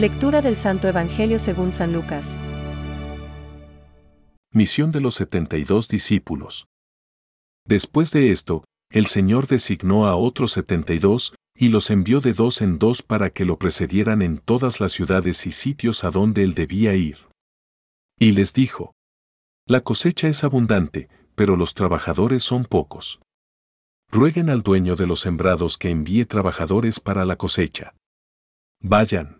Lectura del Santo Evangelio según San Lucas. Misión de los 72 discípulos. Después de esto, el Señor designó a otros 72 y los envió de dos en dos para que lo precedieran en todas las ciudades y sitios a donde él debía ir. Y les dijo, La cosecha es abundante, pero los trabajadores son pocos. Rueguen al dueño de los sembrados que envíe trabajadores para la cosecha. Vayan.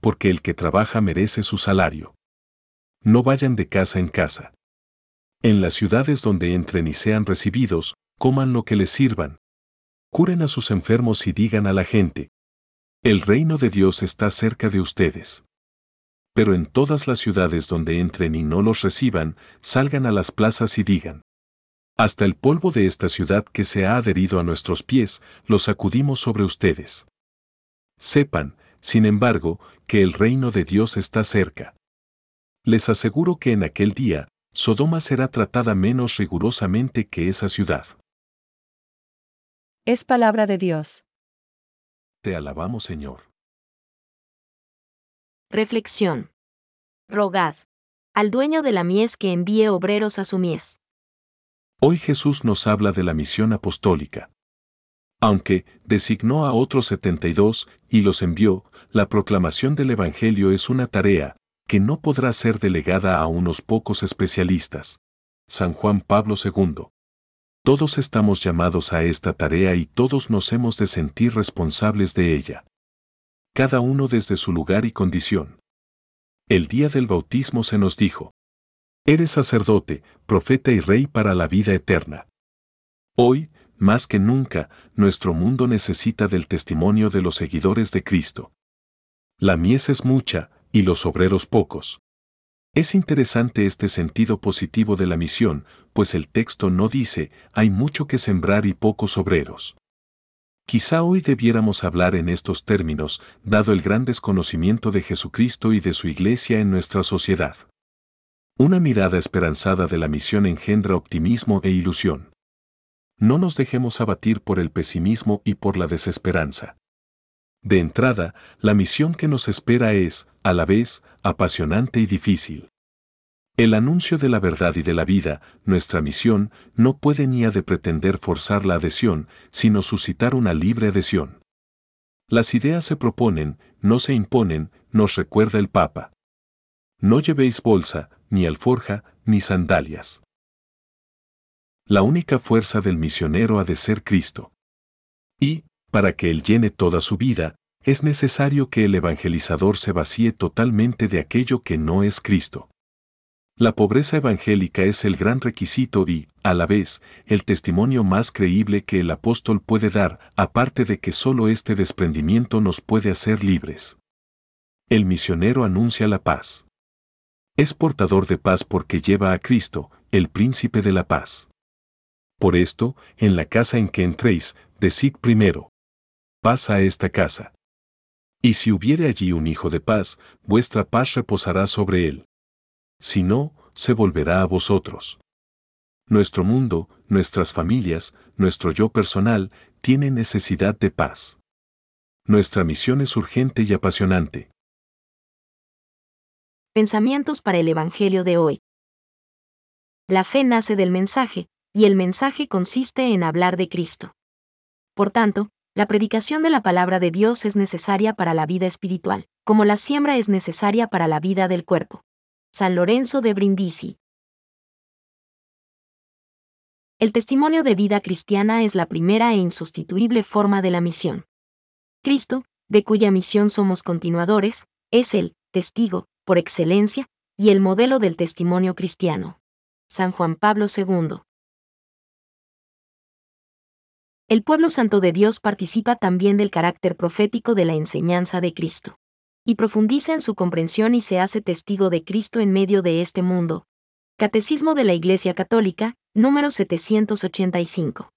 porque el que trabaja merece su salario. No vayan de casa en casa. En las ciudades donde entren y sean recibidos, coman lo que les sirvan. Curen a sus enfermos y digan a la gente, el reino de Dios está cerca de ustedes. Pero en todas las ciudades donde entren y no los reciban, salgan a las plazas y digan, hasta el polvo de esta ciudad que se ha adherido a nuestros pies, lo sacudimos sobre ustedes. Sepan, sin embargo, que el reino de Dios está cerca. Les aseguro que en aquel día, Sodoma será tratada menos rigurosamente que esa ciudad. Es palabra de Dios. Te alabamos, Señor. Reflexión. Rogad. Al dueño de la mies que envíe obreros a su mies. Hoy Jesús nos habla de la misión apostólica. Aunque designó a otros 72 y los envió, la proclamación del Evangelio es una tarea que no podrá ser delegada a unos pocos especialistas. San Juan Pablo II. Todos estamos llamados a esta tarea y todos nos hemos de sentir responsables de ella. Cada uno desde su lugar y condición. El día del bautismo se nos dijo, Eres sacerdote, profeta y rey para la vida eterna. Hoy, más que nunca, nuestro mundo necesita del testimonio de los seguidores de Cristo. La mies es mucha, y los obreros pocos. Es interesante este sentido positivo de la misión, pues el texto no dice, hay mucho que sembrar y pocos obreros. Quizá hoy debiéramos hablar en estos términos, dado el gran desconocimiento de Jesucristo y de su Iglesia en nuestra sociedad. Una mirada esperanzada de la misión engendra optimismo e ilusión. No nos dejemos abatir por el pesimismo y por la desesperanza. De entrada, la misión que nos espera es, a la vez, apasionante y difícil. El anuncio de la verdad y de la vida, nuestra misión, no puede ni ha de pretender forzar la adhesión, sino suscitar una libre adhesión. Las ideas se proponen, no se imponen, nos recuerda el Papa. No llevéis bolsa, ni alforja, ni sandalias. La única fuerza del misionero ha de ser Cristo. Y, para que Él llene toda su vida, es necesario que el evangelizador se vacíe totalmente de aquello que no es Cristo. La pobreza evangélica es el gran requisito y, a la vez, el testimonio más creíble que el apóstol puede dar, aparte de que solo este desprendimiento nos puede hacer libres. El misionero anuncia la paz. Es portador de paz porque lleva a Cristo, el príncipe de la paz. Por esto, en la casa en que entréis, decid primero, paz a esta casa. Y si hubiere allí un hijo de paz, vuestra paz reposará sobre él. Si no, se volverá a vosotros. Nuestro mundo, nuestras familias, nuestro yo personal, tiene necesidad de paz. Nuestra misión es urgente y apasionante. Pensamientos para el Evangelio de hoy. La fe nace del mensaje, y el mensaje consiste en hablar de Cristo. Por tanto, la predicación de la palabra de Dios es necesaria para la vida espiritual, como la siembra es necesaria para la vida del cuerpo. San Lorenzo de Brindisi. El testimonio de vida cristiana es la primera e insustituible forma de la misión. Cristo, de cuya misión somos continuadores, es el testigo, por excelencia, y el modelo del testimonio cristiano. San Juan Pablo II. El pueblo santo de Dios participa también del carácter profético de la enseñanza de Cristo. y profundiza en su comprensión y se hace testigo de Cristo en medio de este mundo. Catecismo de la Iglesia Católica, número 785.